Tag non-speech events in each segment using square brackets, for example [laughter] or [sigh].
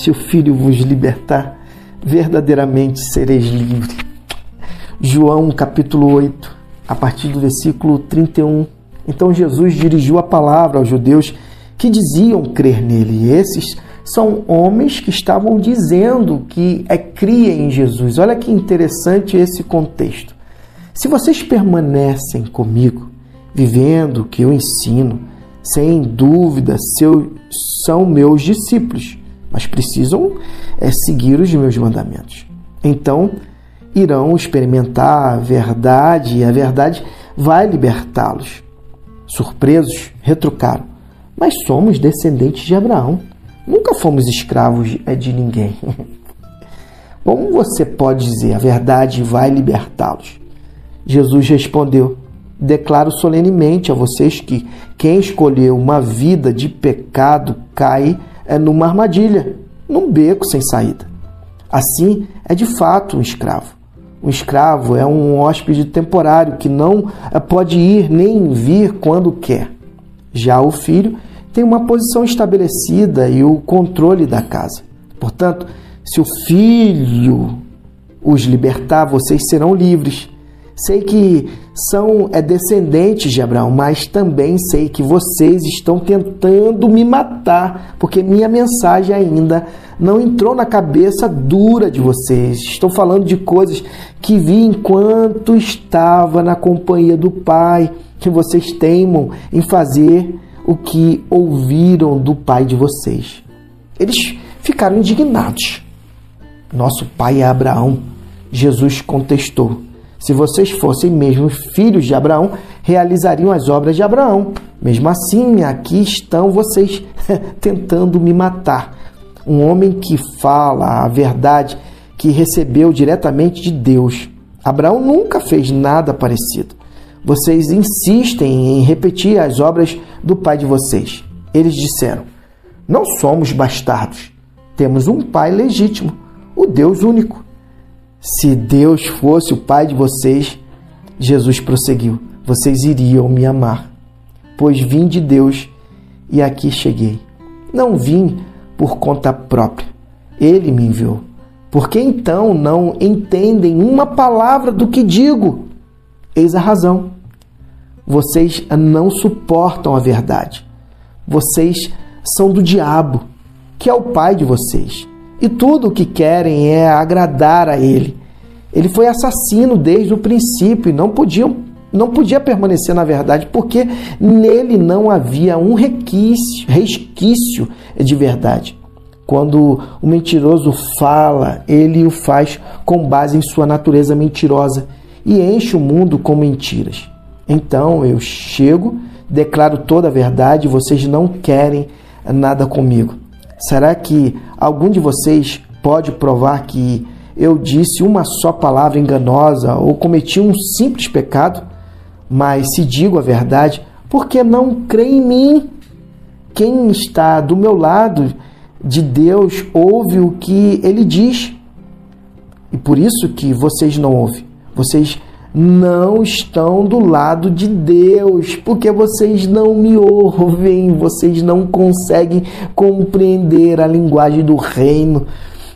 se o Filho vos libertar, verdadeiramente sereis livres. João capítulo 8, a partir do versículo 31. Então Jesus dirigiu a palavra aos judeus que diziam crer nele. E esses são homens que estavam dizendo que é cria em Jesus. Olha que interessante esse contexto. Se vocês permanecem comigo, vivendo o que eu ensino, sem dúvida são meus discípulos, mas precisam é, seguir os meus mandamentos. Então, irão experimentar a verdade e a verdade vai libertá-los. Surpresos, retrucaram: Mas somos descendentes de Abraão. Nunca fomos escravos é, de ninguém. [laughs] Como você pode dizer a verdade vai libertá-los? Jesus respondeu: Declaro solenemente a vocês que quem escolheu uma vida de pecado cai é, numa armadilha, num beco sem saída. Assim, é de fato um escravo. Um escravo é um hóspede temporário que não é, pode ir nem vir quando quer. Já o filho tem uma posição estabelecida e o controle da casa. Portanto, se o filho os libertar, vocês serão livres. Sei que são é, descendentes de Abraão, mas também sei que vocês estão tentando me matar, porque minha mensagem ainda não entrou na cabeça dura de vocês. Estou falando de coisas que vi enquanto estava na companhia do Pai, que vocês teimam em fazer o que ouviram do pai de vocês. Eles ficaram indignados. Nosso pai é Abraão. Jesus contestou: Se vocês fossem mesmo filhos de Abraão, realizariam as obras de Abraão. Mesmo assim, aqui estão vocês [laughs] tentando me matar. Um homem que fala a verdade que recebeu diretamente de Deus. Abraão nunca fez nada parecido. Vocês insistem em repetir as obras do pai de vocês. Eles disseram: Não somos bastardos. Temos um pai legítimo, o Deus único. Se Deus fosse o pai de vocês, Jesus prosseguiu, vocês iriam me amar, pois vim de Deus e aqui cheguei. Não vim por conta própria. Ele me enviou. Por que então não entendem uma palavra do que digo? Eis a razão. Vocês não suportam a verdade. Vocês são do diabo, que é o pai de vocês. E tudo o que querem é agradar a ele. Ele foi assassino desde o princípio e não podia, não podia permanecer na verdade, porque nele não havia um requício, resquício de verdade. Quando o mentiroso fala, ele o faz com base em sua natureza mentirosa e enche o mundo com mentiras. Então eu chego, declaro toda a verdade, vocês não querem nada comigo. Será que algum de vocês pode provar que eu disse uma só palavra enganosa ou cometi um simples pecado? Mas se digo a verdade, por que não crê em mim? Quem está do meu lado de Deus ouve o que ele diz. E por isso que vocês não ouvem. Vocês não estão do lado de Deus, porque vocês não me ouvem, vocês não conseguem compreender a linguagem do reino,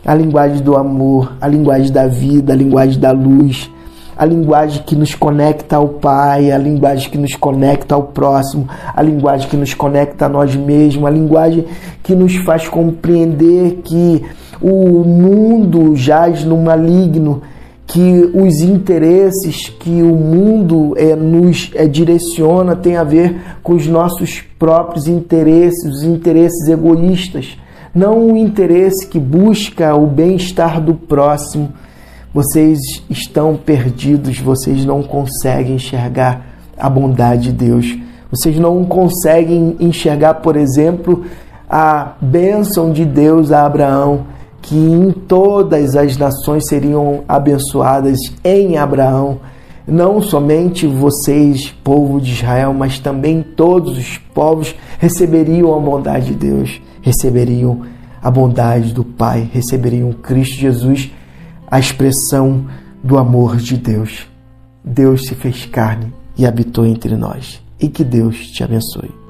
a linguagem do amor, a linguagem da vida, a linguagem da luz, a linguagem que nos conecta ao Pai, a linguagem que nos conecta ao próximo, a linguagem que nos conecta a nós mesmos, a linguagem que nos faz compreender que o mundo jaz no maligno que os interesses que o mundo é, nos é, direciona tem a ver com os nossos próprios interesses, os interesses egoístas, não o interesse que busca o bem-estar do próximo. Vocês estão perdidos, vocês não conseguem enxergar a bondade de Deus. Vocês não conseguem enxergar, por exemplo, a bênção de Deus a Abraão que em todas as nações seriam abençoadas em Abraão. Não somente vocês, povo de Israel, mas também todos os povos receberiam a bondade de Deus, receberiam a bondade do Pai, receberiam Cristo Jesus, a expressão do amor de Deus. Deus se fez carne e habitou entre nós. E que Deus te abençoe.